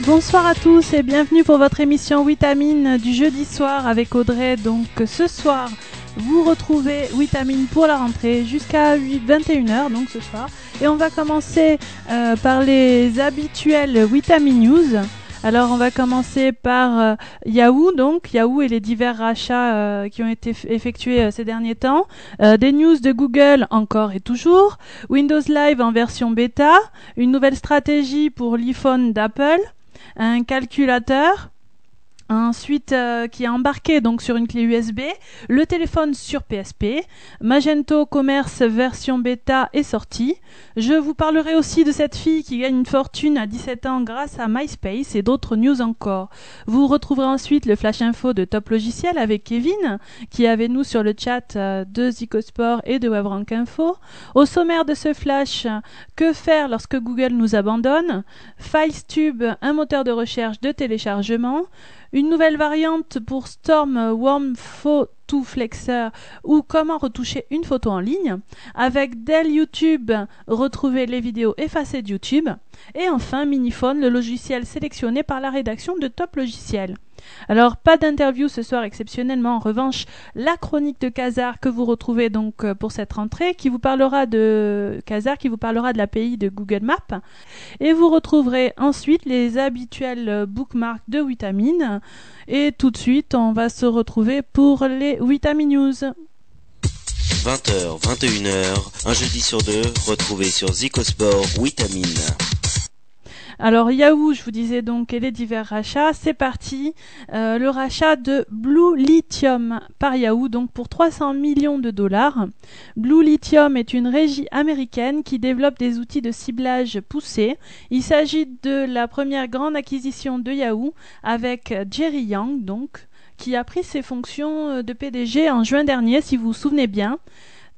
Bonsoir à tous et bienvenue pour votre émission Vitamine du jeudi soir avec Audrey. Donc ce soir, vous retrouvez Vitamine pour la rentrée jusqu'à 21h donc ce soir. Et on va commencer euh, par les habituels Vitamine News. Alors on va commencer par euh, Yahoo, donc Yahoo et les divers rachats euh, qui ont été effectués euh, ces derniers temps. des news de Google encore et toujours. Windows Live en version bêta. Une nouvelle stratégie pour l'iPhone d'Apple. Un calculateur Ensuite, euh, qui est embarqué donc sur une clé USB, le téléphone sur PSP, Magento Commerce version bêta est sorti. Je vous parlerai aussi de cette fille qui gagne une fortune à 17 ans grâce à MySpace et d'autres news encore. Vous retrouverez ensuite le flash info de Top Logiciel avec Kevin, qui est avec nous sur le chat euh, de Zicosport et de WebRank Info. Au sommaire de ce flash, que faire lorsque Google nous abandonne? FilesTube, un moteur de recherche de téléchargement une nouvelle variante pour Storm Warm Photo Flexer ou comment retoucher une photo en ligne. Avec Dell YouTube, retrouver les vidéos effacées de YouTube. Et enfin Miniphone, le logiciel sélectionné par la rédaction de Top Logiciel. Alors, pas d'interview ce soir exceptionnellement. En revanche, la chronique de Kazar que vous retrouvez donc euh, pour cette rentrée, qui vous parlera de Kazar, qui vous parlera de l'API de Google Maps. Et vous retrouverez ensuite les habituels euh, bookmarks de Vitamine. Et tout de suite, on va se retrouver pour les Vitamine News. 20h, 21h, un jeudi sur deux, retrouvez sur Zicosport Vitamine. Alors Yahoo, je vous disais donc, et les divers rachats, c'est parti. Euh, le rachat de Blue Lithium par Yahoo, donc pour 300 millions de dollars. Blue Lithium est une régie américaine qui développe des outils de ciblage poussés. Il s'agit de la première grande acquisition de Yahoo avec Jerry Yang, donc qui a pris ses fonctions euh, de PDG en juin dernier, si vous vous souvenez bien.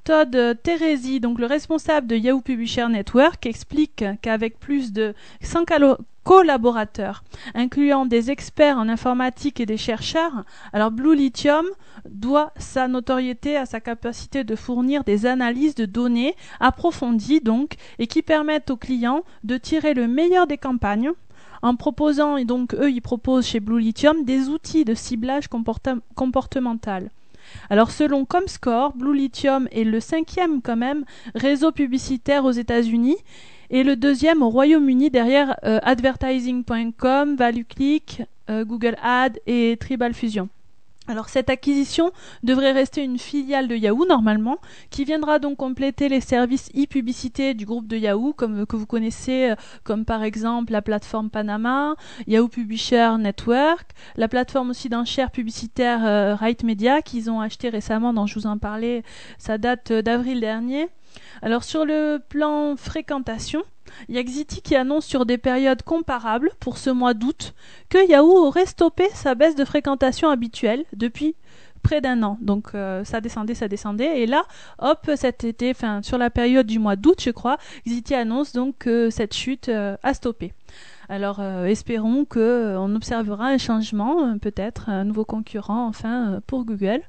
Todd Teresi, donc le responsable de Yahoo Publisher Network, explique qu'avec plus de 100 collaborateurs, incluant des experts en informatique et des chercheurs, alors Blue Lithium doit sa notoriété à sa capacité de fournir des analyses de données approfondies donc et qui permettent aux clients de tirer le meilleur des campagnes en proposant, et donc eux ils proposent chez Blue Lithium des outils de ciblage comportemental. Alors selon Comscore, Blue Lithium est le cinquième quand même réseau publicitaire aux États-Unis et le deuxième au Royaume-Uni derrière euh, advertising.com, ValueClick, euh, Google Ads et Tribal Fusion. Alors cette acquisition devrait rester une filiale de Yahoo normalement, qui viendra donc compléter les services e-publicité du groupe de Yahoo, comme que vous connaissez, euh, comme par exemple la plateforme Panama, Yahoo Publisher Network, la plateforme aussi d'enchères publicitaires euh, Media qu'ils ont acheté récemment, dont je vous en parlais, ça date euh, d'avril dernier. Alors sur le plan fréquentation, il qui annonce sur des périodes comparables pour ce mois d'août que Yahoo aurait stoppé sa baisse de fréquentation habituelle depuis près d'un an. Donc euh, ça descendait, ça descendait. Et là, hop, cet été, enfin sur la période du mois d'août, je crois, Xiti annonce donc que cette chute euh, a stoppé. Alors euh, espérons qu'on euh, observera un changement, euh, peut-être un nouveau concurrent enfin pour Google.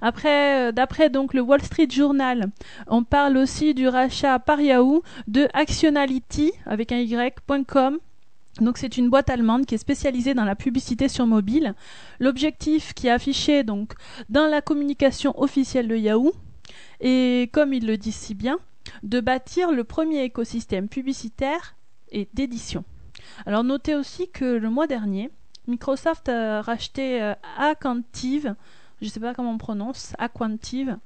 Après, d'après le Wall Street Journal, on parle aussi du rachat par Yahoo de Actionality avec un y.com donc c'est une boîte allemande qui est spécialisée dans la publicité sur mobile. L'objectif qui est affiché donc dans la communication officielle de Yahoo est, comme il le dit si bien, de bâtir le premier écosystème publicitaire et d'édition. Alors notez aussi que le mois dernier, Microsoft a racheté euh, Aquantive, je ne sais pas comment on prononce, Aquantive,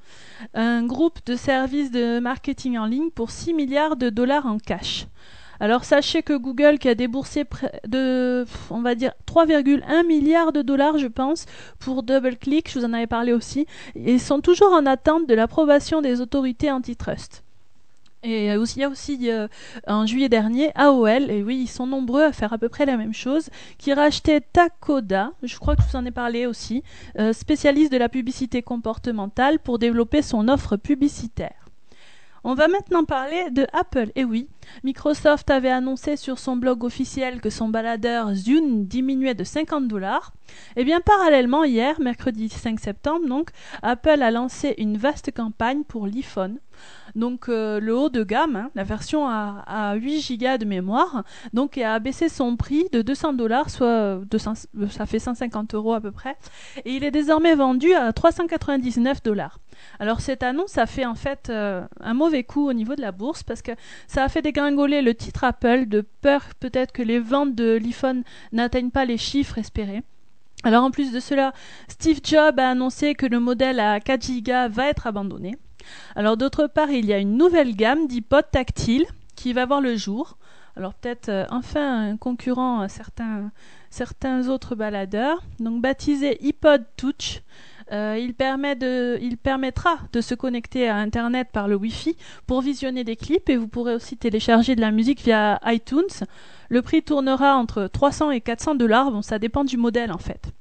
un groupe de services de marketing en ligne pour 6 milliards de dollars en cash. Alors sachez que Google qui a déboursé de, on va dire 3,1 milliards de dollars, je pense, pour DoubleClick, je vous en avais parlé aussi, ils sont toujours en attente de l'approbation des autorités antitrust. Et il y a aussi euh, en juillet dernier AOL, et oui, ils sont nombreux à faire à peu près la même chose, qui rachetait Takoda, je crois que je vous en ai parlé aussi, euh, spécialiste de la publicité comportementale pour développer son offre publicitaire. On va maintenant parler de Apple. Et oui, Microsoft avait annoncé sur son blog officiel que son baladeur Zune diminuait de 50 dollars. Et eh bien parallèlement, hier, mercredi 5 septembre, donc, Apple a lancé une vaste campagne pour l'iPhone donc euh, le haut de gamme, hein, la version à, à 8 Go de mémoire, donc a baissé son prix de 200 dollars, soit 200, ça fait 150 euros à peu près, et il est désormais vendu à 399 dollars. Alors cette annonce a fait en fait euh, un mauvais coup au niveau de la bourse parce que ça a fait dégringoler le titre Apple de peur peut-être que les ventes de l'iPhone n'atteignent pas les chiffres espérés. Alors en plus de cela, Steve Jobs a annoncé que le modèle à 4 Go va être abandonné. Alors d'autre part, il y a une nouvelle gamme d'iPod tactile qui va voir le jour. Alors peut-être euh, enfin un concurrent à certains, autres baladeurs. Donc baptisé iPod Touch. Euh, il, il permettra de se connecter à Internet par le Wi-Fi pour visionner des clips et vous pourrez aussi télécharger de la musique via iTunes. Le prix tournera entre 300 et 400 dollars, bon ça dépend du modèle en fait.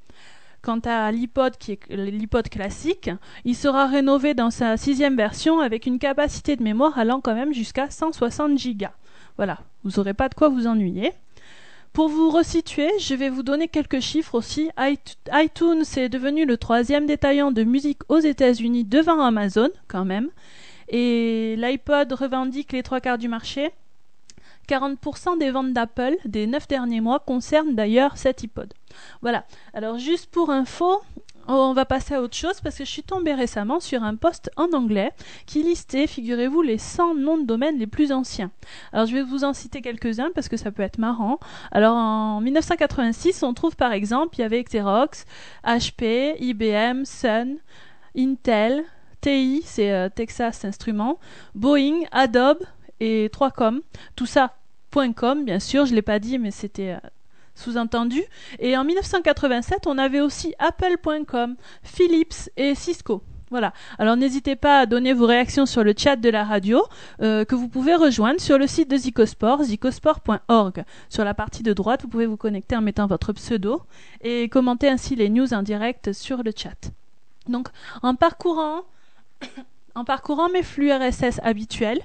Quant à l'iPod, qui est l'iPod classique, il sera rénové dans sa sixième version avec une capacité de mémoire allant quand même jusqu'à 160 Go. Voilà, vous n'aurez pas de quoi vous ennuyer. Pour vous resituer, je vais vous donner quelques chiffres aussi. iTunes est devenu le troisième détaillant de musique aux États-Unis devant Amazon, quand même. Et l'iPod revendique les trois quarts du marché. 40% des ventes d'Apple des neuf derniers mois concernent d'ailleurs cet iPod. Voilà. Alors juste pour info, on va passer à autre chose parce que je suis tombée récemment sur un post en anglais qui listait, figurez-vous, les 100 noms de domaine les plus anciens. Alors je vais vous en citer quelques-uns parce que ça peut être marrant. Alors en 1986, on trouve par exemple, il y avait Xerox, HP, IBM, Sun, Intel, TI, c'est euh, Texas Instruments, Boeing, Adobe et 3Com. Tout ça, .com, bien sûr, je l'ai pas dit, mais c'était euh, sous-entendu. Et en 1987, on avait aussi Apple.com, Philips et Cisco. Voilà. Alors n'hésitez pas à donner vos réactions sur le chat de la radio euh, que vous pouvez rejoindre sur le site de Zicosport, zicosport.org. Sur la partie de droite, vous pouvez vous connecter en mettant votre pseudo et commenter ainsi les news en direct sur le chat. Donc en parcourant en parcourant mes flux RSS habituels,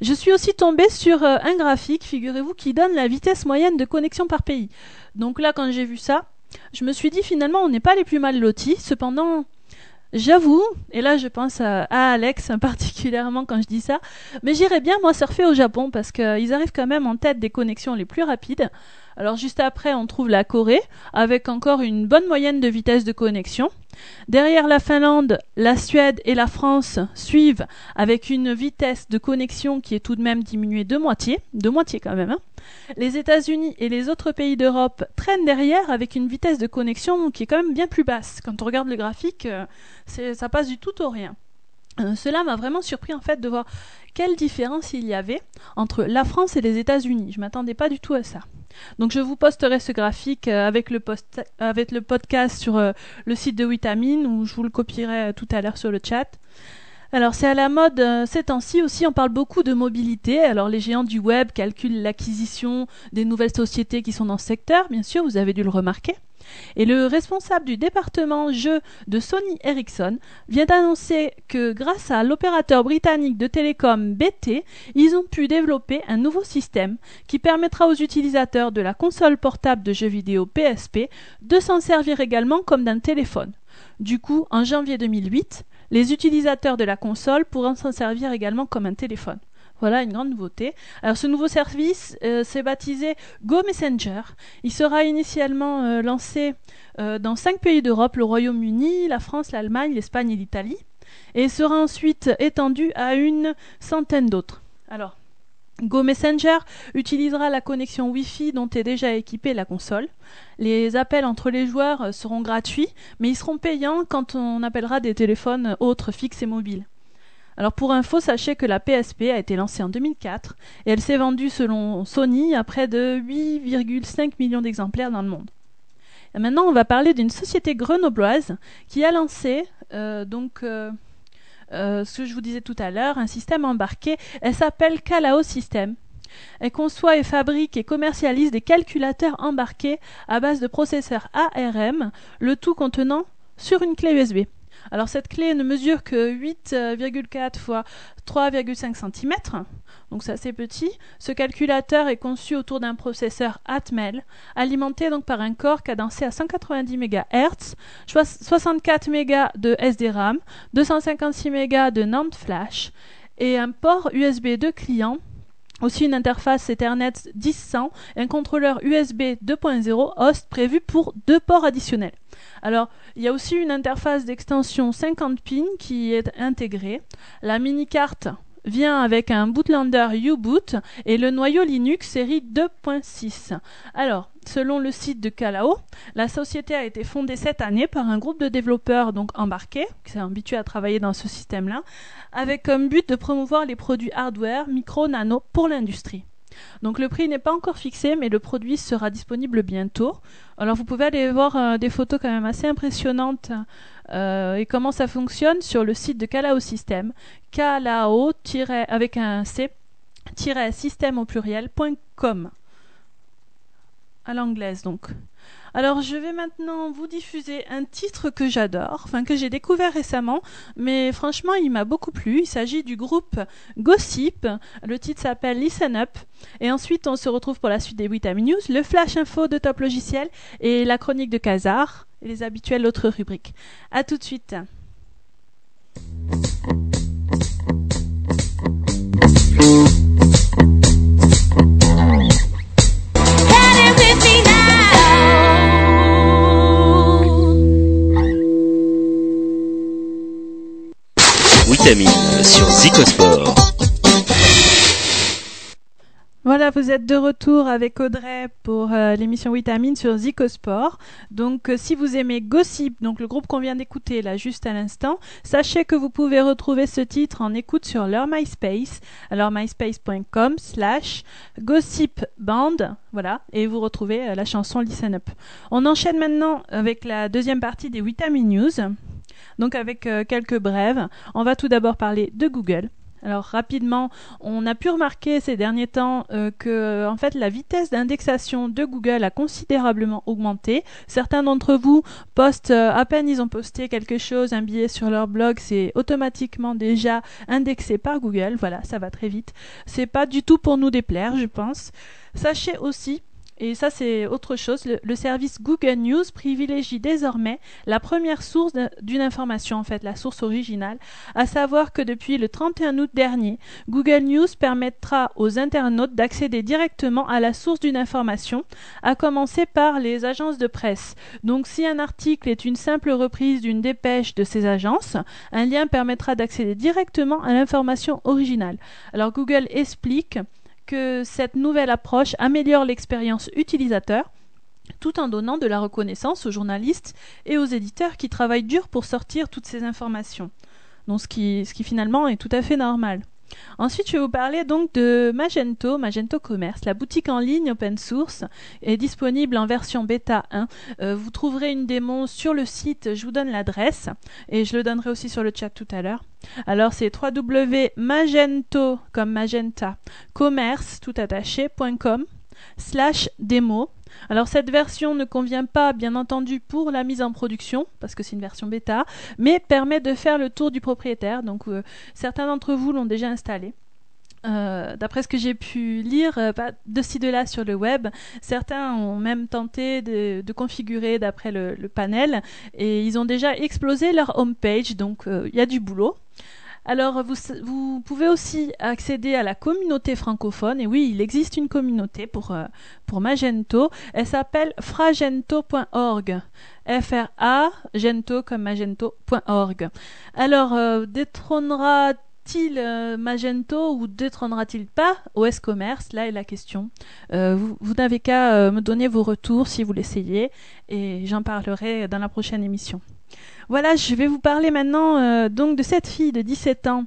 je suis aussi tombée sur euh, un graphique, figurez-vous, qui donne la vitesse moyenne de connexion par pays. Donc là, quand j'ai vu ça, je me suis dit finalement, on n'est pas les plus mal lotis. Cependant, j'avoue, et là je pense à, Alex particulièrement quand je dis ça, mais j'irais bien moi surfer au Japon parce qu'ils arrivent quand même en tête des connexions les plus rapides. Alors juste après, on trouve la Corée avec encore une bonne moyenne de vitesse de connexion. Derrière la Finlande, la Suède et la France suivent avec une vitesse de connexion qui est tout de même diminuée de moitié, de moitié quand même. Hein. Les États-Unis et les autres pays d'Europe traînent derrière avec une vitesse de connexion qui est quand même bien plus basse. Quand on regarde le graphique, euh, ça passe du tout au rien. Euh, cela m'a vraiment surpris en fait de voir quelle différence il y avait entre la France et les États-Unis. Je m'attendais pas du tout à ça. Donc je vous posterai ce graphique euh, avec le, podcast sur euh, le site de Vitamine ou je vous le copierai tout à l'heure sur le chat. Alors c'est à la mode ces temps-ci aussi, on parle beaucoup de mobilité. Alors les géants du web calculent l'acquisition des nouvelles sociétés qui sont dans ce secteur, bien sûr, vous avez dû le remarquer. Et le responsable du département jeux de Sony Ericsson vient d'annoncer que grâce à l'opérateur britannique de télécom BT, ils ont pu développer un nouveau système qui permettra aux utilisateurs de la console portable de jeux vidéo PSP de s'en servir également comme d'un téléphone. Du coup, en janvier 2008, les utilisateurs de la console pourront s'en servir également comme un téléphone. Voilà une grande nouveauté. Alors ce nouveau service euh, s'est baptisé Go Messenger. Il sera initialement euh, lancé euh, dans cinq pays d'Europe, le Royaume-Uni, la France, l'Allemagne, l'Espagne et l'Italie, et sera ensuite étendu à une centaine d'autres. Alors, Go Messenger utilisera la connexion Wi-Fi dont est déjà équipée la console. Les appels entre les joueurs seront gratuits, mais ils seront payants quand on appellera des téléphones autres fixes et mobiles. Alors pour info, sachez que la PSP a été lancée en 2004 et elle s'est vendue selon Sony à près de 8,5 millions d'exemplaires dans le monde. Maintenant, on va parler d'une société grenobloise qui a lancé euh, donc euh, euh, ce que je vous disais tout à l'heure, un système embarqué. Elle s'appelle Calao System. Elle conçoit et fabrique et commercialise des calculateurs embarqués à base de processeurs ARM, le tout contenant sur une clé USB. Alors cette clé ne mesure que 8,4 x 3,5 cm, donc c'est assez petit. Ce calculateur est conçu autour d'un processeur Atmel, alimenté donc par un corps cadencé à 190 MHz, 64 MB de SDRAM, 256 MB de NAND flash et un port USB 2 client aussi une interface Ethernet 10.100 et un contrôleur USB 2.0 host prévu pour deux ports additionnels. Alors, il y a aussi une interface d'extension 50 pins qui est intégrée. La mini-carte vient avec un bootlander U-Boot et le noyau Linux série 2.6. Alors, selon le site de Calao, la société a été fondée cette année par un groupe de développeurs donc embarqués, qui sont habitués à travailler dans ce système-là, avec comme but de promouvoir les produits hardware, micro, nano pour l'industrie. Donc le prix n'est pas encore fixé, mais le produit sera disponible bientôt. Alors vous pouvez aller voir euh, des photos quand même assez impressionnantes euh, et comment ça fonctionne sur le site de Calao System, calao avec un c système au pluriel.com à l'anglaise donc. Alors je vais maintenant vous diffuser un titre que j'adore, enfin que j'ai découvert récemment, mais franchement il m'a beaucoup plu. Il s'agit du groupe Gossip. Le titre s'appelle Listen Up. Et ensuite on se retrouve pour la suite des Vitamin News, le flash info de Top Logiciel et la chronique de Kazar et les habituelles autres rubriques. A tout de suite. Sur Zicosport. Voilà, vous êtes de retour avec Audrey pour euh, l'émission Vitamine sur Zicosport. Donc, euh, si vous aimez Gossip, donc le groupe qu'on vient d'écouter là juste à l'instant, sachez que vous pouvez retrouver ce titre en écoute sur leur MySpace. Alors, myspace.com slash gossipband. Voilà, et vous retrouvez euh, la chanson Listen Up. On enchaîne maintenant avec la deuxième partie des Vitamine News. Donc avec euh, quelques brèves, on va tout d'abord parler de Google. Alors rapidement, on a pu remarquer ces derniers temps euh, que en fait la vitesse d'indexation de Google a considérablement augmenté. Certains d'entre vous postent euh, à peine ils ont posté quelque chose, un billet sur leur blog, c'est automatiquement déjà indexé par Google. Voilà, ça va très vite. C'est pas du tout pour nous déplaire, je pense. Sachez aussi et ça, c'est autre chose. Le, service Google News privilégie désormais la première source d'une information, en fait, la source originale, à savoir que depuis le 31 août dernier, Google News permettra aux internautes d'accéder directement à la source d'une information, à commencer par les agences de presse. Donc, si un article est une simple reprise d'une dépêche de ces agences, un lien permettra d'accéder directement à l'information originale. Alors, Google explique cette nouvelle approche améliore l'expérience utilisateur tout en donnant de la reconnaissance aux journalistes et aux éditeurs qui travaillent dur pour sortir toutes ces informations. Ce qui finalement est tout à fait normal. Ensuite, je vais vous parler donc de Magento, Magento Commerce. La boutique en ligne open source est disponible en version bêta 1. Euh, vous trouverez une démo sur le site, je vous donne l'adresse et je le donnerai aussi sur le chat tout à l'heure. Alors c'est www.magento comme magenta commerce tout attaché.com slash démo alors cette version ne convient pas bien entendu pour la mise en production, parce que c'est une version bêta, mais permet de faire le tour du propriétaire. Donc euh, certains d'entre vous l'ont déjà installé. Euh, d'après ce que j'ai pu lire euh, de ci de là sur le web, certains ont même tenté de, configurer d'après le, panel et ils ont déjà explosé leur home page, donc il y a du boulot. Alors, vous, pouvez aussi accéder à la communauté francophone. Et oui, il existe une communauté pour, euh, Magento. Elle s'appelle fragento.org. F-R-A, gento comme magento.org. Alors, euh, détrônera-t-il euh, Magento ou détrônera-t-il pas OS Commerce? Là est la question. vous, vous n'avez qu'à me donner vos retours si vous l'essayez et j'en parlerai dans la prochaine émission. Voilà, je vais vous parler maintenant euh, donc de cette fille de 17 ans.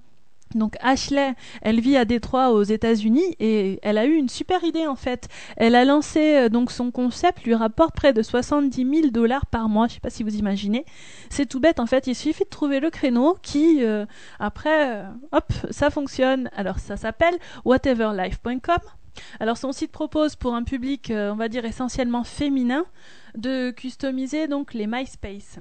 Donc Ashley, elle vit à Détroit aux États-Unis et elle a eu une super idée en fait. Elle a lancé euh, donc son concept lui rapporte près de 70 000 dollars par mois. Je sais pas si vous imaginez. C'est tout bête en fait. Il suffit de trouver le créneau qui euh, après hop ça fonctionne. Alors ça s'appelle whateverlife.com. Alors son site propose pour un public on va dire essentiellement féminin de customiser donc les MySpace.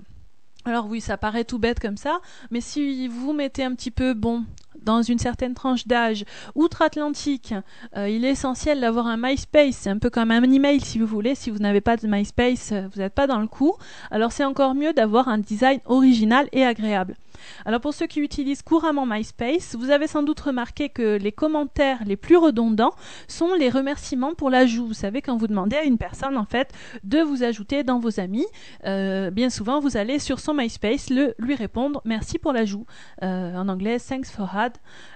Alors oui, ça paraît tout bête comme ça, mais si vous mettez un petit peu, bon, dans une certaine tranche d'âge outre-Atlantique, euh, il est essentiel d'avoir un MySpace. C'est un peu comme un email si vous voulez. Si vous n'avez pas de MySpace, euh, vous n'êtes pas dans le coup. Alors c'est encore mieux d'avoir un design original et agréable. Alors pour ceux qui utilisent couramment MySpace, vous avez sans doute remarqué que les commentaires les plus redondants sont les remerciements pour l'ajout. Vous savez, quand vous demandez à une personne en fait de vous ajouter dans vos amis, euh, bien souvent vous allez sur son MySpace le, lui répondre merci pour l'ajout. Euh, en anglais, thanks for add.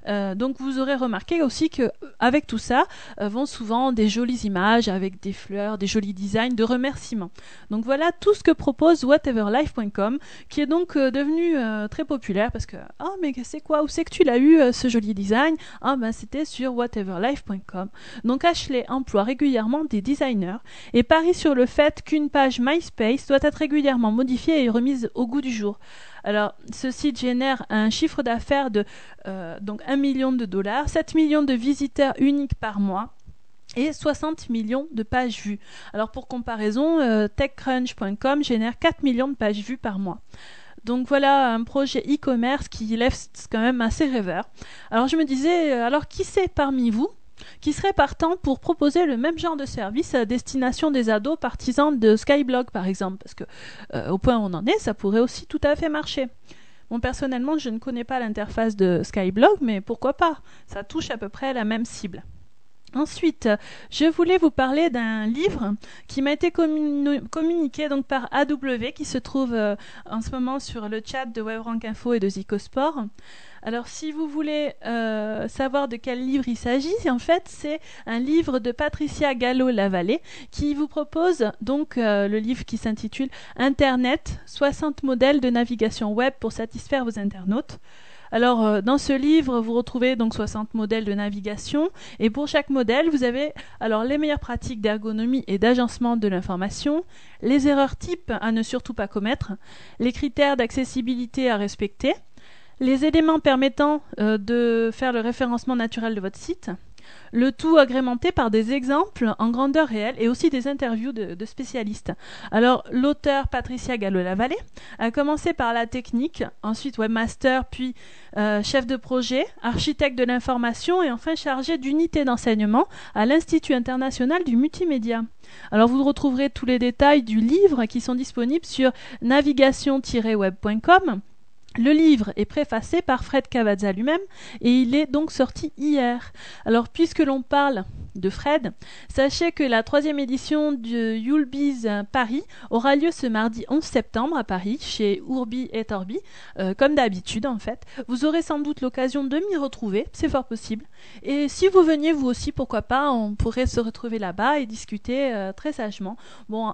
Euh, donc vous aurez remarqué aussi que avec tout ça vont souvent des jolies images avec des fleurs, des jolis designs de remerciements. Donc voilà tout ce que propose whateverlife.com qui est donc devenu très populaire parce que ah mais c'est quoi? Où c'est que tu l'as eu ce joli design? Ah ben c'était sur whateverlife.com donc Ashley emploie régulièrement des designers et parie sur le fait qu'une page MySpace doit être régulièrement modifiée et remise au goût du jour. Alors, ce site génère un chiffre d'affaires de euh, donc 1 million de dollars, 7 millions de visiteurs uniques par mois et 60 millions de pages vues. Alors pour comparaison, euh, TechCrunch.com génère 4 millions de pages vues par mois. Donc voilà un projet e-commerce qui lève quand même assez rêveur. Alors je me disais, euh, alors qui c'est parmi vous qui serait partant pour proposer le même genre de service à destination des ados partisans de Skyblog par exemple? Parce que euh, au point où on en est, ça pourrait aussi tout à fait marcher. Bon, personnellement, je ne connais pas l'interface de Skyblog, mais pourquoi pas? Ça touche à peu près la même cible. Ensuite, je voulais vous parler d'un livre qui m'a été communiqué donc par AW qui se trouve euh, en ce moment sur le chat de WebRank Info et de Zicosport. Alors, si vous voulez euh, savoir de quel livre il s'agit, en fait, c'est un livre de Patricia Gallo-Lavallée qui vous propose donc euh, le livre qui s'intitule Internet 60 modèles de navigation web pour satisfaire vos internautes. Alors, euh, dans ce livre, vous retrouvez donc 60 modèles de navigation. Et pour chaque modèle, vous avez alors les meilleures pratiques d'ergonomie et d'agencement de l'information, les erreurs types à ne surtout pas commettre, les critères d'accessibilité à respecter, les éléments permettant euh, de faire le référencement naturel de votre site, le tout agrémenté par des exemples en grandeur réelle et aussi des interviews de, spécialistes. Alors, l'auteur Patricia Gallo-Lavallée a commencé par la technique, ensuite webmaster, puis euh, chef de projet, architecte de l'information et enfin chargé d'unité d'enseignement à l'Institut international du multimédia. Alors vous retrouverez tous les détails du livre qui sont disponibles sur navigation-web.com le livre est préfacé par Fred Cavazza lui-même et il est donc sorti hier. Alors puisque l'on parle de Fred, sachez que la troisième édition de Yulbiz Paris aura lieu ce mardi 11 septembre à Paris chez Urbi et Torbi, euh, comme d'habitude en fait. Vous aurez sans doute l'occasion de m'y retrouver, c'est fort possible. Et si vous veniez vous aussi, pourquoi pas, on pourrait se retrouver là-bas et discuter euh, très sagement. Bon,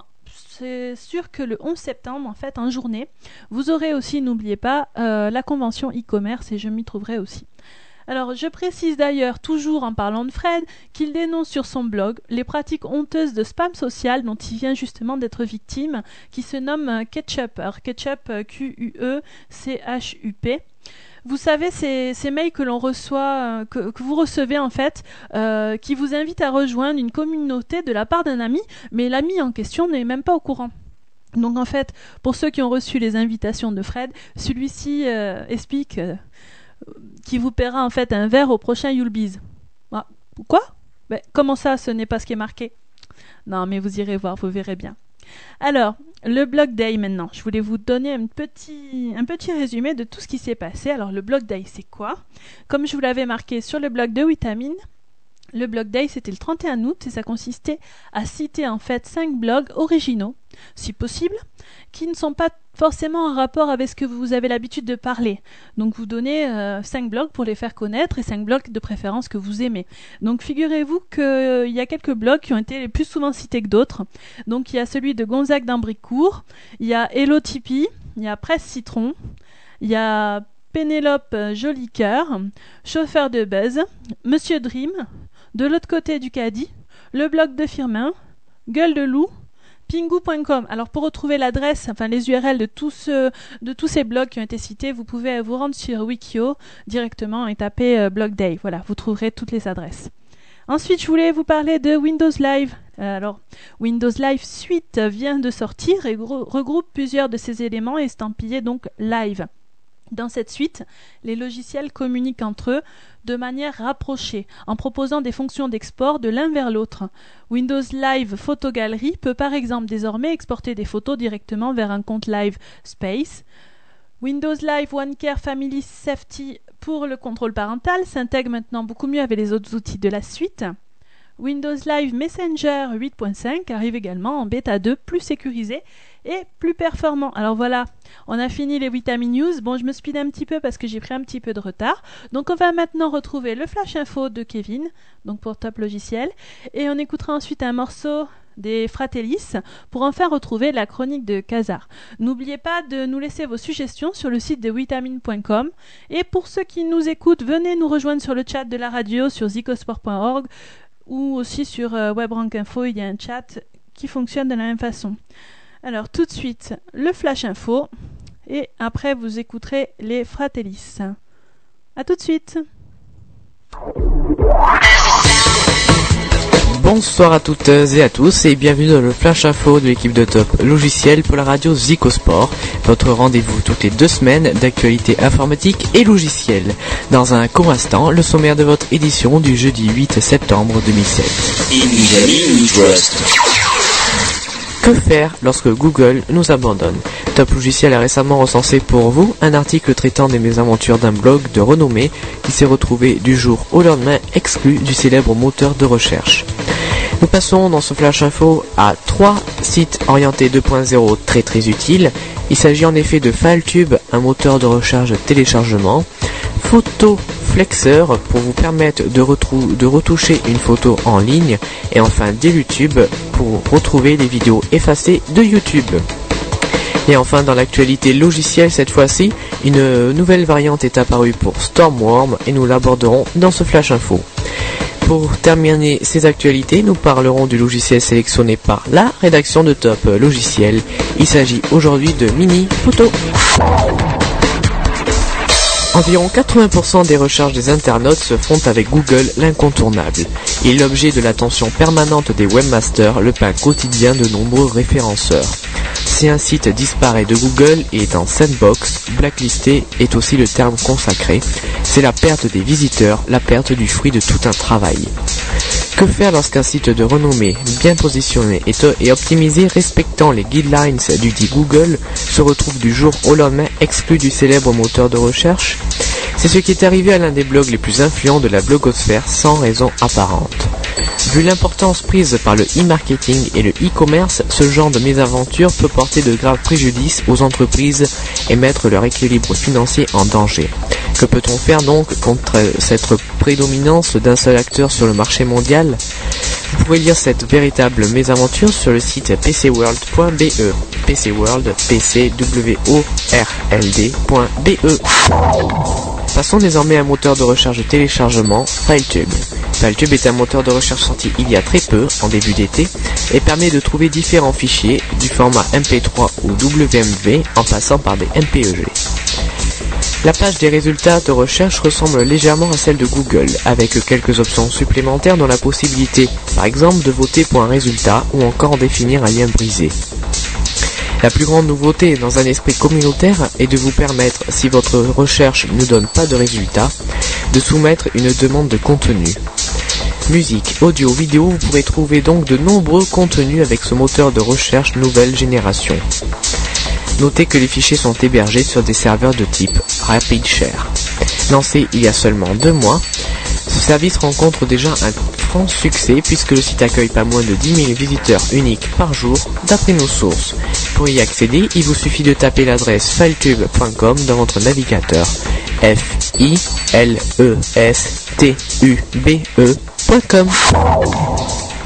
c'est sûr que le 11 septembre, en fait, en journée, vous aurez aussi, n'oubliez pas, euh, la convention e-commerce et je m'y trouverai aussi. Alors, je précise d'ailleurs, toujours en parlant de Fred, qu'il dénonce sur son blog les pratiques honteuses de spam social dont il vient justement d'être victime, qui se nomme Ketchup. Ketchup, Q-U-E-C-H-U-P. Vous savez, ces, mails que l'on reçoit, euh, que, vous recevez en fait, euh, qui vous invitent à rejoindre une communauté de la part d'un ami, mais l'ami en question n'est même pas au courant. Donc en fait, pour ceux qui ont reçu les invitations de Fred, celui-ci euh, explique qu'il vous paiera en fait un verre au prochain Yulbiz. Ah, quoi? Ben, Comment ça, ce n'est pas ce qui est marqué? Non, mais vous irez voir, vous verrez bien. Alors, le Blog Day maintenant. Je voulais vous donner un petit, un petit résumé de tout ce qui s'est passé. Alors, le Blog Day, c'est quoi? Comme je vous l'avais marqué sur le blog de Vitamine, le blog day, c'était le 31 août et ça consistait à citer en fait cinq blogs originaux, si possible, qui ne sont pas forcément en rapport avec ce que vous avez l'habitude de parler. Donc vous donnez euh, cinq blogs pour les faire connaître et cinq blogs de préférence que vous aimez. Donc figurez-vous qu'il euh, y a quelques blogs qui ont été les plus souvent cités que d'autres. Donc il y a celui de Gonzague d'Ambricourt, il y a Hello Tipeee, il y a Presse Citron, il y a Pénélope Jolicoeur, Chauffeur de Buzz, Monsieur Dream, de l'autre côté du caddie, le blog de Firmin, Gueule de loup, Pingu.com. Alors pour retrouver l'adresse, enfin les URL de tous, ces blogs qui ont été cités, vous pouvez vous rendre sur Wikio directement et taper euh, Blog Day. Voilà, vous trouverez toutes les adresses. Ensuite, je voulais vous parler de Windows Live. Euh, alors, Windows Live Suite vient de sortir et regroupe plusieurs de ces éléments estampillés donc Live. Dans cette suite, les logiciels communiquent entre eux de manière rapprochée, en proposant des fonctions d'export de l'un vers l'autre. Windows Live Photo Gallery peut par exemple désormais exporter des photos directement vers un compte Live Space. Windows Live OneCare Family Safety pour le contrôle parental s'intègre maintenant beaucoup mieux avec les autres outils de la suite. Windows Live Messenger 8.5 arrive également en bêta 2 plus sécurisé et plus performant. Alors voilà, on a fini les Vitamin News. Bon, je me speed un petit peu parce que j'ai pris un petit peu de retard. Donc on va maintenant retrouver le Flash Info de Kevin, donc pour Top Logiciel. Et on écoutera ensuite un morceau des Fratellis pour enfin retrouver la chronique de Kazar. N'oubliez pas de nous laisser vos suggestions sur le site de vitamine.com et pour ceux qui nous écoutent, venez nous rejoindre sur le chat de la radio sur zicosport.org ou aussi sur euh, WebRank Info, il y a un chat qui fonctionne de la même façon. Alors tout de suite, le flash info et après vous écouterez les Fratellis. A tout de suite. Bonsoir à toutes et à tous et bienvenue dans le Flash Info de l'équipe de Top Logiciel pour la radio Zico Sport, votre rendez-vous toutes les deux semaines d'actualité informatique et logicielle. Dans un court instant, le sommaire de votre édition du jeudi 8 septembre 2007. Que faire lorsque Google nous abandonne? Top Logiciel a récemment recensé pour vous un article traitant des mésaventures d'un blog de renommée qui s'est retrouvé du jour au lendemain exclu du célèbre moteur de recherche. Nous passons dans ce flash info à trois sites orientés 2.0 très très utiles. Il s'agit en effet de FileTube, un moteur de recherche téléchargement, Photo Flexeur pour vous permettre de, retoucher une photo en ligne et enfin YouTube pour retrouver les vidéos effacées de YouTube. Et enfin, dans l'actualité logicielle cette fois-ci, une nouvelle variante est apparue pour Stormworm et nous l'aborderons dans ce flash info. Pour terminer ces actualités, nous parlerons du logiciel sélectionné par la rédaction de Top Logiciel. Il s'agit aujourd'hui de Mini Photo. Environ 80% des recherches des internautes se font avec Google l'incontournable. Il est l'objet de l'attention permanente des webmasters, le pain quotidien de nombreux référenceurs. Si un site disparaît de Google et est en sandbox, blacklisté est aussi le terme consacré, c'est la perte des visiteurs, la perte du fruit de tout un travail. Que faire lorsqu'un site de renommée, bien positionné et, optimisé respectant les guidelines du dit Google se retrouve du jour au lendemain exclu du célèbre moteur de recherche? C'est ce qui est arrivé à l'un des blogs les plus influents de la blogosphère sans raison apparente. Vu l'importance prise par le e-marketing et le e-commerce, ce genre de mésaventure peut porter de graves préjudices aux entreprises et mettre leur équilibre financier en danger. Que peut-on faire donc contre cette prédominance d'un seul acteur sur le marché mondial? Vous pouvez lire cette véritable mésaventure sur le site pcworld.be pcworld pcworld.be Passons désormais à un moteur de recherche de téléchargement, FileTube. FileTube est un moteur de recherche sorti il y a très peu, en début d'été, et permet de trouver différents fichiers du format MP3 ou WMV en passant par des MPEG. La page des résultats de recherche ressemble légèrement à celle de Google, avec quelques options supplémentaires dont la possibilité, par exemple, de voter pour un résultat ou encore définir un lien brisé. La plus grande nouveauté dans un esprit communautaire est de vous permettre, si votre recherche ne donne pas de résultat, de soumettre une demande de contenu. Musique, audio, vidéo, vous pourrez trouver donc de nombreux contenus avec ce moteur de recherche nouvelle génération. Notez que les fichiers sont hébergés sur des serveurs de type RapidShare. Lancé il y a seulement deux mois, ce service rencontre déjà un franc succès puisque le site accueille pas moins de 10 000 visiteurs uniques par jour d'après nos sources. Pour y accéder, il vous suffit de taper l'adresse filetube.com dans votre navigateur f i l e s t u b e.com.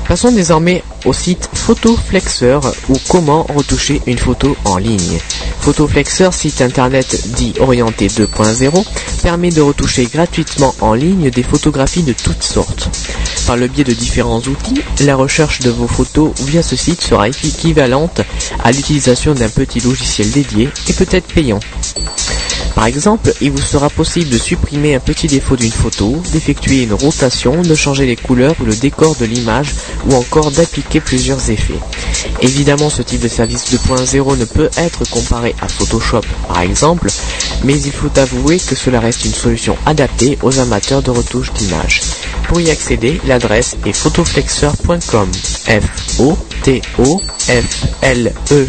Passons désormais au site PhotoFlexeur ou comment retoucher une photo en ligne. PhotoFlexeur, site internet dit orienté 2.0, permet de retoucher gratuitement en ligne des photographies de toutes sortes. Par le biais de différents outils, la recherche de vos photos via ce site sera équivalente à l'utilisation d'un petit logiciel dédié et peut-être payant. Par exemple, il vous sera possible de supprimer un petit défaut d'une photo, d'effectuer une rotation, de changer les couleurs ou le décor de l'image ou encore d'appliquer plusieurs effets. Évidemment, ce type de service 2.0 ne peut être comparé à Photoshop par exemple, mais il faut avouer que cela reste une solution adaptée aux amateurs de retouche d'images. Pour y accéder, l'adresse est photoflexer.com. F O T O F L E.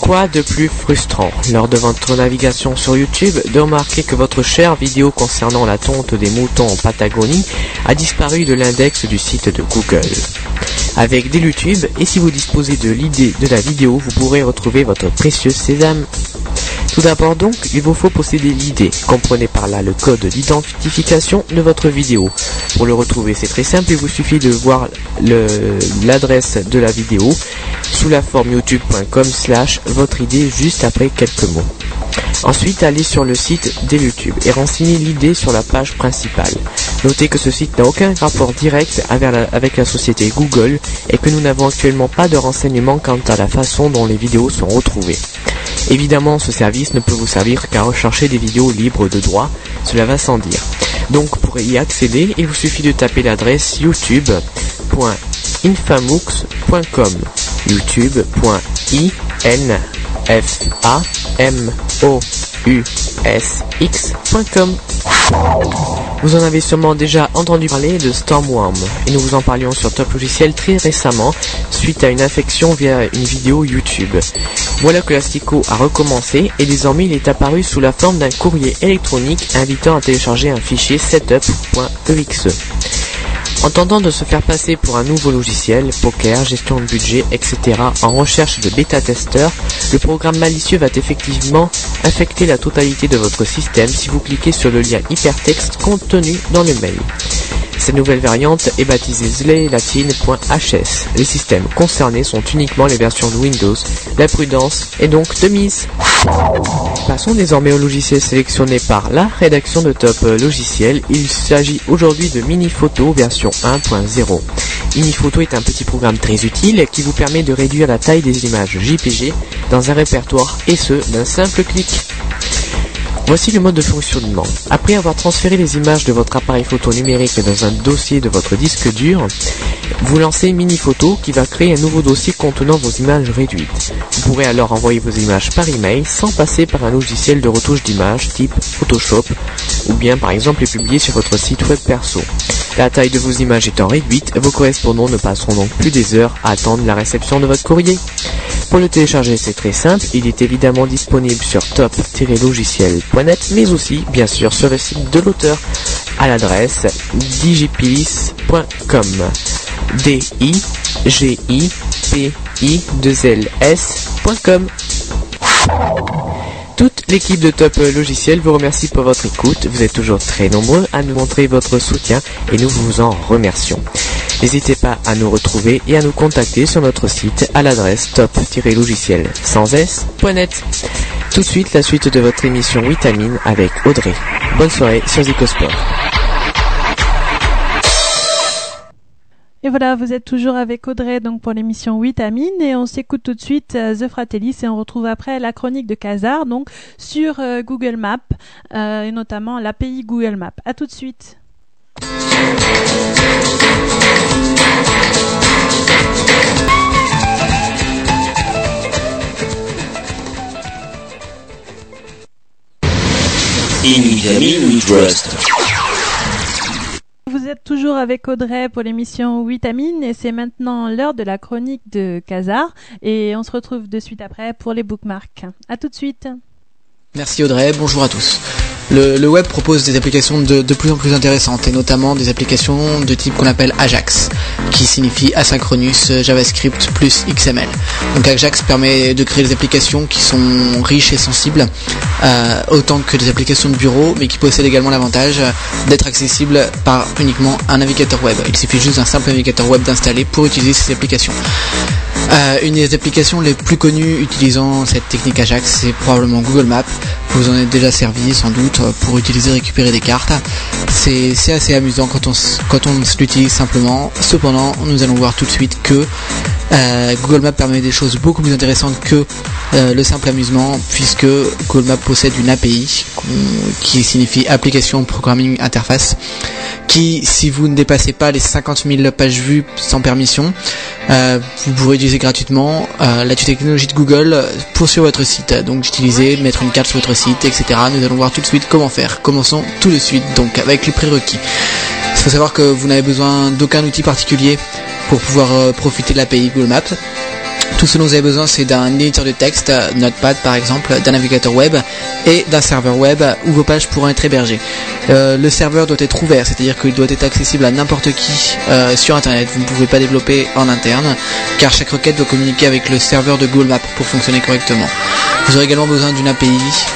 Quoi de plus frustrant lors de votre navigation sur YouTube de remarquer que votre chère vidéo concernant la tonte des moutons en Patagonie a disparu de l'index du site de Google. Avec des YouTube, et si vous disposez de l'idée de la vidéo, vous pourrez retrouver votre précieux sésame. Tout d'abord donc, il vous faut posséder l'idée. Comprenez par là le code d'identification de votre vidéo. Pour le retrouver, c'est très simple, il vous suffit de voir l'adresse de la vidéo sous la forme youtube.com slash votre idée juste après quelques mots. Ensuite, allez sur le site YouTube et renseignez l'idée sur la page principale. Notez que ce site n'a aucun rapport direct avec la société Google et que nous n'avons actuellement pas de renseignements quant à la façon dont les vidéos sont retrouvées. Évidemment, ce service ne peut vous servir qu'à rechercher des vidéos libres de droit, cela va sans dire. Donc pour y accéder, il vous suffit de taper l'adresse youtube.infamux.com youtube.infamous.com vous en avez sûrement déjà entendu parler de Stormworm, et nous vous en parlions sur Top Logiciel très récemment, suite à une infection via une vidéo YouTube. Voilà que l'Astico a recommencé, et désormais il est apparu sous la forme d'un courrier électronique invitant à télécharger un fichier setup.exe. En tentant de se faire passer pour un nouveau logiciel, poker, gestion de budget, etc. en recherche de bêta-testeurs, le programme malicieux va effectivement infecter la totalité de votre système si vous cliquez sur le lien hypertexte contenu dans le mail. Cette nouvelle variante est baptisée zlaylatine.hs. Les systèmes concernés sont uniquement les versions de Windows. La prudence est donc de mise. Passons désormais au logiciel sélectionné par la rédaction de Top Logiciel. Il s'agit aujourd'hui de Miniphoto version 1.0. Miniphoto est un petit programme très utile qui vous permet de réduire la taille des images JPG dans un répertoire et ce d'un simple clic. Voici le mode de fonctionnement. Après avoir transféré les images de votre appareil photo numérique dans un dossier de votre disque dur, vous lancez Miniphoto qui va créer un nouveau dossier contenant vos images réduites. Vous pourrez alors envoyer vos images par email sans passer par un logiciel de retouche d'images type Photoshop ou bien par exemple les publier sur votre site web perso. La taille de vos images étant réduite, vos correspondants ne passeront donc plus des heures à attendre la réception de votre courrier. Pour le télécharger, c'est très simple, il est évidemment disponible sur top-logiciel.net, mais aussi, bien sûr, sur le site de l'auteur à l'adresse digipilis.com. d i g i p i 2 l s.com. Toute l'équipe de Top Logiciel vous remercie pour votre écoute. Vous êtes toujours très nombreux à nous montrer votre soutien et nous vous en remercions. N'hésitez pas à nous retrouver et à nous contacter sur notre site à l'adresse top-logiciel sans s.net. Tout de suite, la suite de votre émission Vitamine avec Audrey. Bonne soirée sur Zicosport. Et voilà, vous êtes toujours avec Audrey donc pour l'émission Vitamine et on s'écoute tout de suite euh, The Fratellis et on retrouve après la chronique de Kazar donc sur euh, Google Maps euh, et notamment l'API Google Maps. À tout de suite. Vous êtes toujours avec Audrey pour l'émission Vitamine et c'est maintenant l'heure de la chronique de Kazar et on se retrouve de suite après pour les bookmarks. À tout de suite. Merci Audrey, bonjour à tous. Le, web propose des applications de, plus en plus intéressantes et notamment des applications de type qu'on appelle Ajax, qui signifie Asynchronous JavaScript plus XML. Donc Ajax permet de créer des applications qui sont riches et sensibles, euh, autant que des applications de bureau, mais qui possèdent également l'avantage d'être accessibles par uniquement un navigateur web. Il suffit juste d'un simple navigateur web d'installer pour utiliser ces applications. Euh, une des applications les plus connues utilisant cette technique Ajax, c'est probablement Google Maps. Vous en êtes déjà servi sans doute pour utiliser récupérer des cartes. C'est assez amusant quand on, quand on l'utilise simplement. Cependant, nous allons voir tout de suite que euh, Google Maps permet des choses beaucoup plus intéressantes que euh, le simple amusement puisque Google Maps possède une API qui signifie Application Programming Interface qui si vous ne dépassez pas les 50 000 pages vues sans permission euh, vous pourrez utiliser gratuitement la technologie de Google pour sur votre site donc d'utiliser mettre une carte sur votre site etc nous allons voir tout de suite comment faire. Commençons tout de suite donc avec les prérequis. Il faut savoir que vous n'avez besoin d'aucun outil particulier pour pouvoir profiter de l'API Google Maps Tout ce dont vous avez besoin, c'est d'un éditeur de texte, euh, Notepad par exemple, d'un navigateur web et d'un serveur web où vos pages pourront être hébergées. Euh, le serveur doit être ouvert, c'est-à-dire qu'il doit être accessible à n'importe qui euh, sur Internet. Vous ne pouvez pas développer en interne, car chaque requête doit communiquer avec le serveur de Google Maps pour fonctionner correctement. Vous aurez également besoin d'une API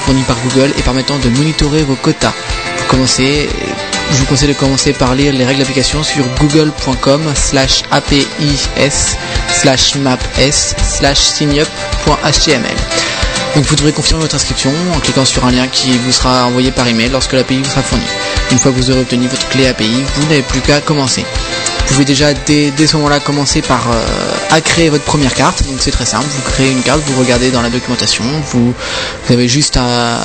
fournie par Google et permettant de monitorer vos quotas. Pour commencer, je vous conseille de commencer par lire les règles d'application sur google.com slash apis slash maps slash signup.html. Vous devrez confirmer votre inscription en cliquant sur un lien qui vous sera envoyé par email lorsque l'API vous sera fournie. Une fois que vous aurez obtenu votre clé API, vous n'avez plus qu'à commencer. Vous pouvez déjà dès, dès ce moment-là commencer par euh, à créer votre première carte. Donc c'est très simple, vous créez une carte, vous regardez dans la documentation, vous, vous avez juste un,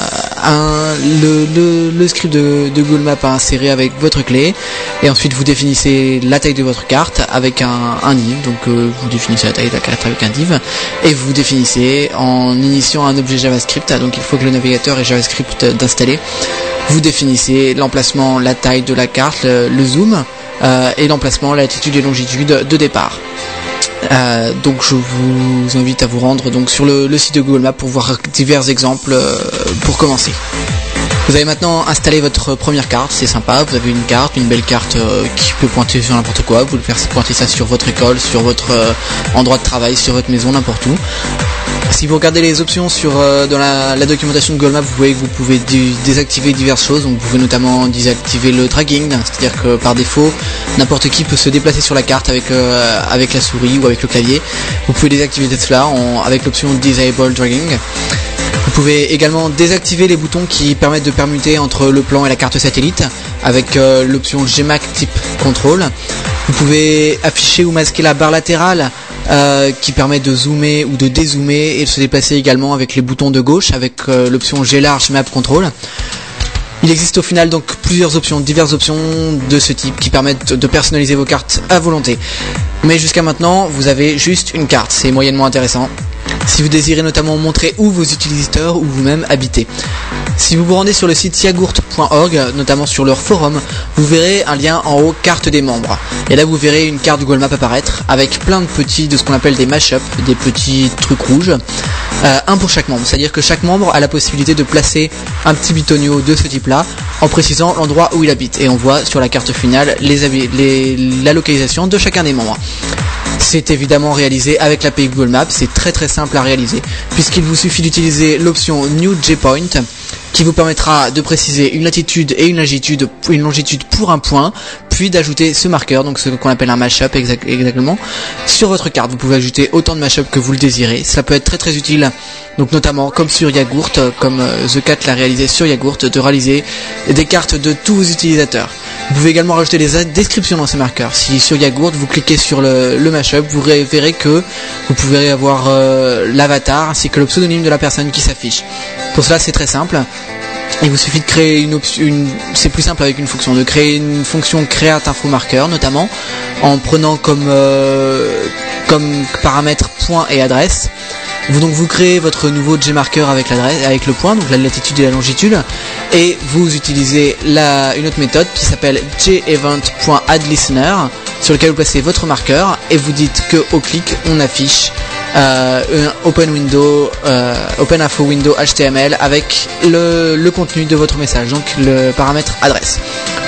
un- le, le- le script de, de Google Maps à insérer avec votre clé et ensuite vous définissez la taille de votre carte avec un, div. Donc euh, vous définissez la taille de la carte avec un div et vous définissez en initiant un objet JavaScript. Donc il faut que le navigateur ait JavaScript d'installer. Vous définissez l'emplacement, la taille de la carte, le, zoom euh, et l'emplacement, la latitude et longitude de départ. Euh, donc je vous invite à vous rendre donc sur le, le site de Google Maps pour voir divers exemples euh, pour commencer. Vous avez maintenant installé votre première carte, c'est sympa, vous avez une carte, une belle carte euh, qui peut pointer sur n'importe quoi, vous pouvez faire pointer ça sur votre école, sur votre euh, endroit de travail, sur votre maison, n'importe où. Si vous regardez les options sur euh, dans la, documentation de Google vous voyez que vous pouvez dé- désactiver diverses choses. Vous pouvez notamment désactiver le dragging, c'est-à-dire que par défaut, n'importe qui peut se déplacer sur la carte avec avec la souris ou avec le clavier. Vous pouvez désactiver cela avec l'option Disable Dragging. Vous pouvez également désactiver les boutons qui permettent de permuter entre le plan et la carte satellite avec euh, l'option Gmac Type Control. Vous pouvez afficher ou masquer la barre latérale euh, qui permet de zoomer ou de dézoomer et de se déplacer également avec les boutons de gauche avec euh, l'option G large Map Control. Il existe au final donc plusieurs options, diverses options de ce type qui permettent de personnaliser vos cartes à volonté. Mais jusqu'à maintenant, vous avez juste une carte, c'est moyennement intéressant. Si vous désirez notamment montrer où vos utilisateurs ou vous-même habitez. Si vous vous rendez sur le site yagourt.org, notamment sur leur forum, vous verrez un lien en haut carte des membres. Et là vous verrez une carte Google Maps apparaître avec plein de petits, de ce qu'on appelle des mashups, des petits trucs rouges. Euh, un pour chaque membre, c'est-à-dire que chaque membre a la possibilité de placer un petit bitonio de ce type-là en précisant l'endroit où il habite. Et on voit sur la carte finale les, les- la localisation de chacun des membres. C'est évidemment réalisé avec l'API Google Maps, c'est très très simple à réaliser, puisqu'il vous suffit d'utiliser l'option New JPoint qui vous permettra de préciser une latitude et une longitude, pour un point, puis d'ajouter ce marqueur, donc ce qu'on appelle un mashup exact- exactement, sur votre carte. Vous pouvez ajouter autant de mashup que vous le désirez. Cela peut être très très utile, donc notamment comme sur Yagourt, comme euh, The Cat l'a réalisé sur Yagourt, de réaliser des cartes de tous vos utilisateurs. Vous pouvez également rajouter des descriptions dans ces marqueurs. Si sur Yagourt vous cliquez sur le, mashup, vous verrez que vous pouvez avoir euh, l'avatar ainsi que le pseudonyme de la personne qui s'affiche. Pour cela c'est très simple. Il vous suffit de créer une option, c'est plus simple avec une fonction, de créer une fonction create info marqueur notamment, en prenant comme euh, comme paramètre point et adresse. Vous donc vous créez votre nouveau Gmarker avec l'adresse, avec le point, donc la latitude et la longitude, et vous utilisez la, une autre méthode qui s'appelle jevent.addListener, sur lequel vous placez votre marqueur et vous dites que au clic on affiche euh, open window, euh, open info window HTML avec le, contenu de votre message, donc le paramètre adresse.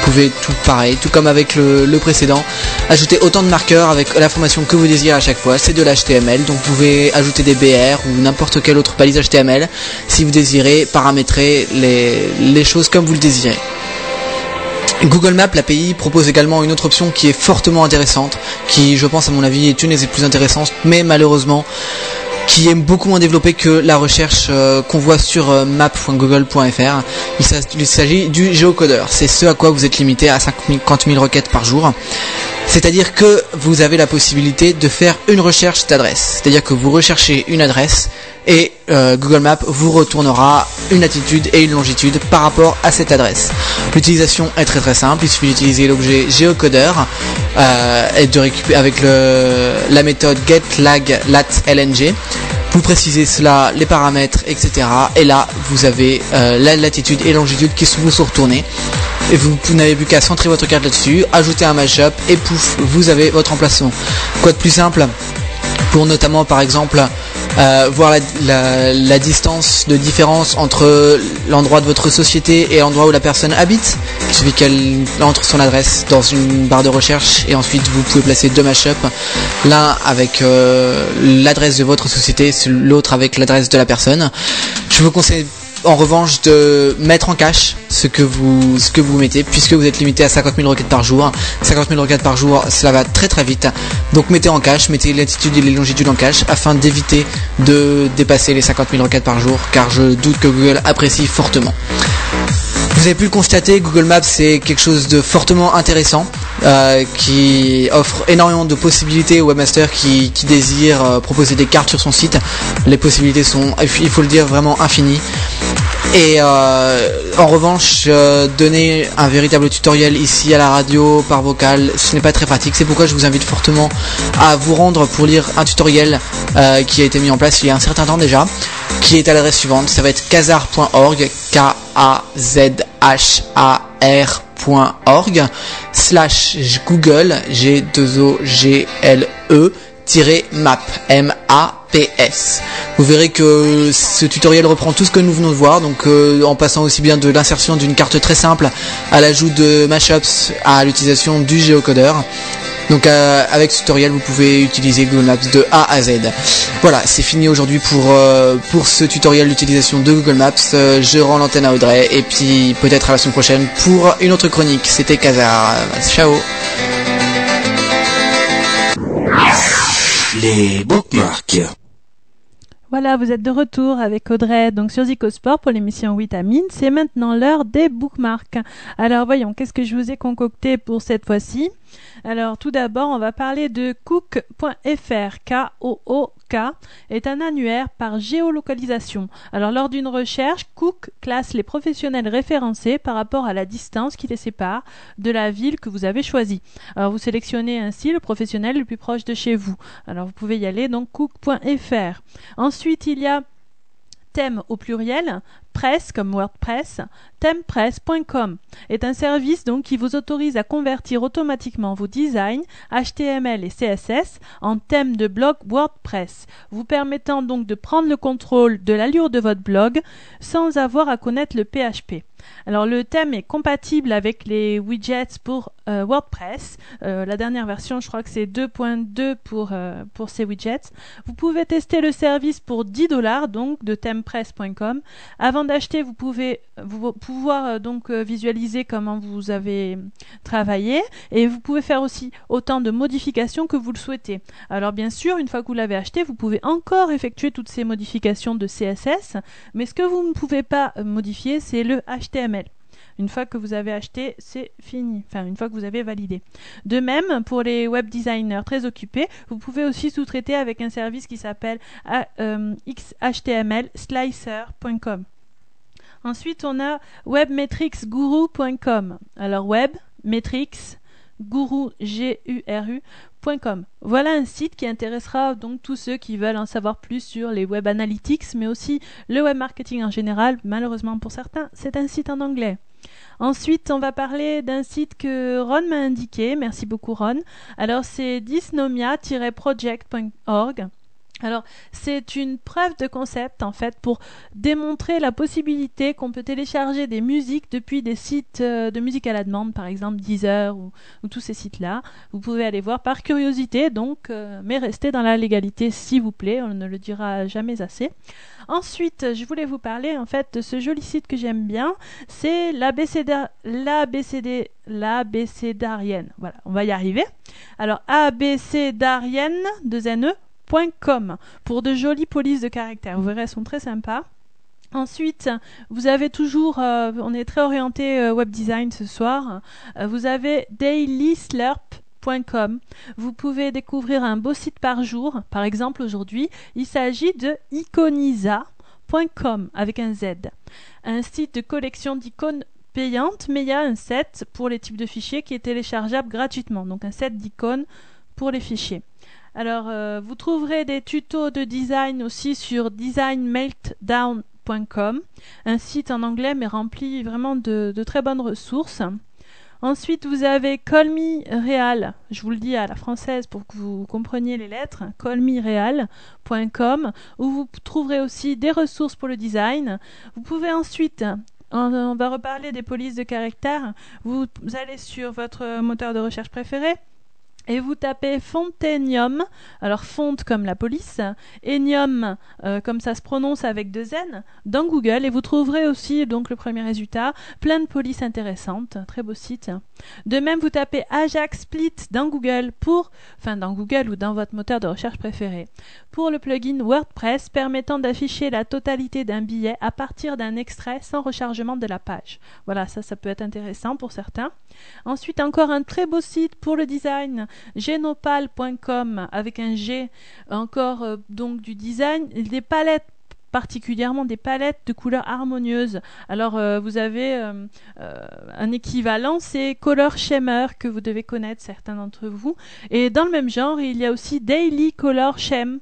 Vous pouvez tout pareil, tout comme avec le, précédent, ajouter autant de marqueurs avec l'information que vous désirez à chaque fois. C'est de l'HTML, donc vous pouvez ajouter des BR ou n'importe quelle autre balise HTML si vous désirez paramétrer les choses comme vous le désirez. Google Maps, l'API, propose également une autre option qui est fortement intéressante, qui je pense à mon avis est une des plus intéressantes, mais malheureusement qui est beaucoup moins développée que la recherche euh, qu'on voit sur euh, map.google.fr. Il s'a- il s'agit du géocodeur. C'est ce à quoi vous êtes limité à 50 000 requêtes par jour. C'est-à-dire que vous avez la possibilité de faire une recherche d'adresse. C'est-à-dire que vous recherchez une adresse et euh, Google Maps vous retournera une latitude et une longitude par rapport à cette adresse. L'utilisation est très très simple. Il suffit d'utiliser l'objet géocodeur euh, et avec la méthode getLagLatLng. Vous précisez cela, les paramètres, etc. Et là, vous avez euh, la latitude et longitude qui vous sont retournés. Et vous, vous n'avez plus qu'à centrer votre carte là-dessus, ajouter un mashup et pouf, vous avez votre emplacement. Quoi de plus simple? Pour notamment par exemple euh, voir la, distance de différence entre l'endroit de votre société et l'endroit où la personne habite. Il suffit qu'elle entre son adresse dans une barre de recherche et ensuite vous pouvez placer deux mashups, l'un avec euh, l'adresse de votre société, l'autre avec l'adresse de la personne. Je vous conseille en revanche de mettre en cache ce que vous ce que vous mettez puisque vous êtes limité à 50 000 requêtes par jour. 50 000 requêtes par jour cela va très très vite. Donc mettez en cache mettez les latitudes et les longitudes en cache afin d'éviter de dépasser les 50 000 requêtes par jour car je doute que Google apprécie fortement pu le constater, Google Maps c'est quelque chose de fortement intéressant euh, qui offre énormément de possibilités aux webmasters qui, qui désirent euh, proposer des cartes sur son site. Les possibilités sont, il faut le dire, vraiment infinies. Et euh, en revanche, euh, donner un véritable tutoriel ici à la radio par vocal, ce n'est pas très pratique. C'est pourquoi je vous invite fortement à vous rendre pour lire un tutoriel euh, qui a été mis en place il y a un certain temps déjà, qui est à l'adresse suivante. Ça va être kazar.org, K-A-Z-H-A-R.org, slash Google, G-2-O-G-L-E, tiré map, M-A-P-S. Vous verrez que ce tutoriel reprend tout ce que nous venons de voir, donc euh, en passant aussi bien de l'insertion d'une carte très simple à l'ajout de mashups à l'utilisation du géocodeur. Donc euh, avec ce tutoriel vous pouvez utiliser Google Maps de A à Z. Voilà, c'est fini aujourd'hui pour, euh, pour ce tutoriel d'utilisation de Google Maps. Euh, je rends l'antenne à Audrey et puis peut-être à la semaine prochaine pour une autre chronique. C'était Kazar. Ciao Les bookmarks. Voilà, vous êtes de retour avec Audrey donc sur Zicosport pour l'émission Vitamine. C'est maintenant l'heure des bookmarks. Alors voyons, qu'est-ce que je vous ai concocté pour cette fois-ci? Alors tout d'abord, on va parler de cook.fr. K-O-O-K est un annuaire par géolocalisation. Alors lors d'une recherche, Cook classe les professionnels référencés par rapport à la distance qui les sépare de la ville que vous avez choisie. Alors vous sélectionnez ainsi le professionnel le plus proche de chez vous. Alors vous pouvez y aller donc cook.fr. Ensuite, il y a thème au pluriel, comme WordPress, themepress.com est un service donc qui vous autorise à convertir automatiquement vos designs HTML et CSS en thèmes de blog WordPress, vous permettant donc de prendre le contrôle de l'allure de votre blog sans avoir à connaître le PHP. Alors le thème est compatible avec les widgets pour euh, WordPress. Euh, la dernière version, je crois que c'est 2.2 pour, euh, pour ces widgets. Vous pouvez tester le service pour 10 dollars donc de themepress.com. Avant d'acheter, vous pouvez vous, pouvoir euh, donc euh, visualiser comment vous avez travaillé et vous pouvez faire aussi autant de modifications que vous le souhaitez. Alors bien sûr, une fois que vous l'avez acheté, vous pouvez encore effectuer toutes ces modifications de CSS, mais ce que vous ne pouvez pas euh, modifier, c'est le HTML. Une fois que vous avez acheté, c'est fini. Enfin, une fois que vous avez validé. De même, pour les web designers très occupés, vous pouvez aussi sous-traiter avec un service qui s'appelle xhtmlslicer.com. Ensuite, on a webmetricsguru.com. Alors, web, metrics, guru, G-U-R-U.com. Voilà un site qui intéressera donc tous ceux qui veulent en savoir plus sur les web analytics, mais aussi le web marketing en général. Malheureusement pour certains, c'est un site en anglais. Ensuite, on va parler d'un site que Ron m'a indiqué. Merci beaucoup, Ron. Alors, c'est dysnomia-project.org. Alors, c'est une preuve de concept en fait pour démontrer la possibilité qu'on peut télécharger des musiques depuis des sites euh, de musique à la demande, par exemple Deezer ou, ou tous ces sites-là. Vous pouvez aller voir par curiosité, donc, euh, mais restez dans la légalité, s'il vous plaît. On ne le dira jamais assez. Ensuite, je voulais vous parler en fait de ce joli site que j'aime bien. C'est l'ABCD, l'ABCD, l'ABCDarienne. Voilà, on va y arriver. Alors, ABCDarienne, de NE, pour de jolies polices de caractère. Vous verrez, elles sont très sympas. Ensuite, vous avez toujours, euh, on est très orienté euh, web design ce soir. Euh, vous avez dailyslurp.com. Vous pouvez découvrir un beau site par jour. Par exemple, aujourd'hui, il s'agit de iconisa.com avec un Z. Un site de collection d'icônes payantes, mais il y a un set pour les types de fichiers qui est téléchargeable gratuitement. Donc un set d'icônes pour les fichiers. Alors, euh, vous trouverez des tutos de design aussi sur designmeltdown.com, un site en anglais mais rempli vraiment de, très bonnes ressources. Ensuite, vous avez Call Me Real. Je vous le dis à la française pour que vous compreniez les lettres. callmereal.com où vous trouverez aussi des ressources pour le design. Vous pouvez ensuite on, va reparler des polices de caractère. Vous allez sur votre moteur de recherche préféré et vous tapez Fontenium, alors fonte comme la police, Enium euh, comme ça se prononce avec deux N, dans Google et vous trouverez aussi donc le premier résultat, plein de polices intéressantes, très beau site. De même, vous tapez Ajax Split dans Google pour, enfin dans Google ou dans votre moteur de recherche préféré, pour le plugin WordPress permettant d'afficher la totalité d'un billet à partir d'un extrait sans rechargement de la page. Voilà, ça, ça peut être intéressant pour certains. Ensuite, encore un très beau site pour le design, genopal.com avec un G, encore euh, donc du design, des palettes particulièrement des palettes de couleurs harmonieuses. Alors euh, vous avez euh, un équivalent, c'est Color Shimmer que vous devez connaître certains d'entre vous. Et dans le même genre, il y a aussi Daily Color Shem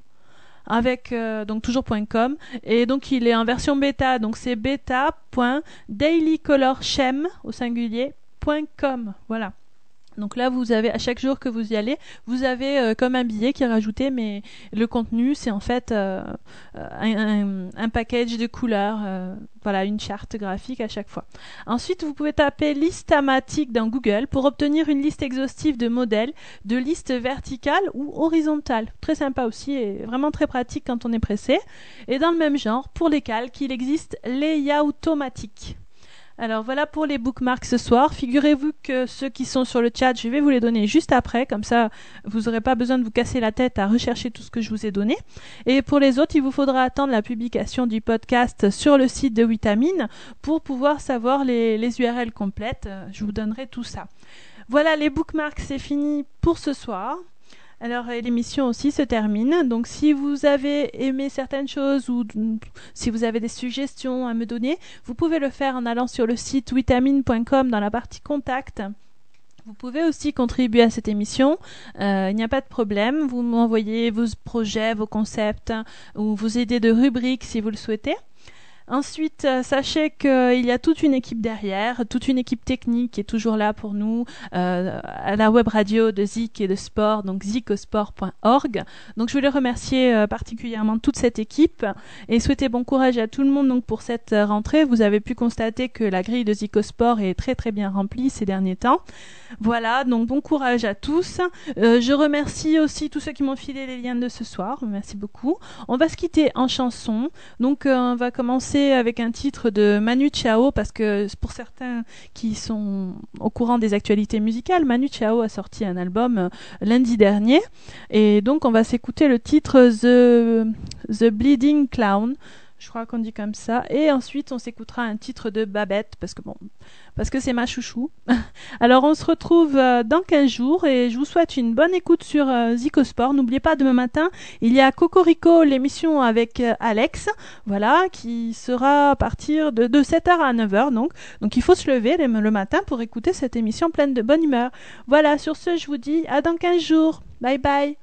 avec donc toujours.com et donc il est en version bêta donc c'est beta.dailycolorshem au singulier.com voilà donc là, vous avez à chaque jour que vous y allez, vous avez euh, comme un billet qui est rajouté, mais le contenu, c'est en fait euh, un, package de couleurs, euh, voilà, une charte graphique à chaque fois. Ensuite, vous pouvez taper listamatique dans Google pour obtenir une liste exhaustive de modèles, de listes verticales ou horizontales. Très sympa aussi et vraiment très pratique quand on est pressé. Et dans le même genre, pour les calques, il existe Layoutomatique. Alors voilà pour les bookmarks ce soir. Figurez-vous que ceux qui sont sur le chat, je vais vous les donner juste après, comme ça vous n'aurez pas besoin de vous casser la tête à rechercher tout ce que je vous ai donné. Et pour les autres, il vous faudra attendre la publication du podcast sur le site de Vitamine pour pouvoir savoir les, les URL complètes. Je vous donnerai tout ça. Voilà, les bookmarks, c'est fini pour ce soir. Alors l'émission aussi se termine. Donc si vous avez aimé certaines choses ou si vous avez des suggestions à me donner, vous pouvez le faire en allant sur le site vitamine.com dans la partie contact. Vous pouvez aussi contribuer à cette émission. Euh, il n'y a pas de problème. Vous m'envoyez vos projets, vos concepts ou vos idées de rubriques si vous le souhaitez. Ensuite, euh, sachez qu'il y a toute une équipe derrière, toute une équipe technique qui est toujours là pour nous euh, à la web radio de Zik et de Sport, donc zikosport.org. Donc je voulais remercier euh, particulièrement toute cette équipe et souhaiter bon courage à tout le monde pour cette rentrée. Vous avez pu constater que la grille de Zikosport est très très bien remplie ces derniers temps. Voilà, donc bon courage à tous. je remercie aussi tous ceux qui m'ont filé les liens de ce soir. Merci beaucoup. On va se quitter en chanson. Donc on va commencer avec un titre de Manu Chao parce que pour certains qui sont au courant des actualités musicales, Manu Chao a sorti un album euh, lundi dernier et donc on va s'écouter le titre The, The Bleeding Clown. Je crois qu'on dit comme ça. Et ensuite, on s'écoutera un titre de Babette, parce que bon, parce que c'est ma chouchou. Alors, on se retrouve euh, dans 15 jours et je vous souhaite une bonne écoute sur euh, Zicosport. N'oubliez pas, demain matin, il y a Cocorico, l'émission avec euh, Alex, voilà, qui sera à partir de, 7h à 9h, donc. Donc, il faut se lever le matin pour écouter cette émission pleine de bonne humeur. Voilà, sur ce, je vous dis à dans 15 jours. Bye bye.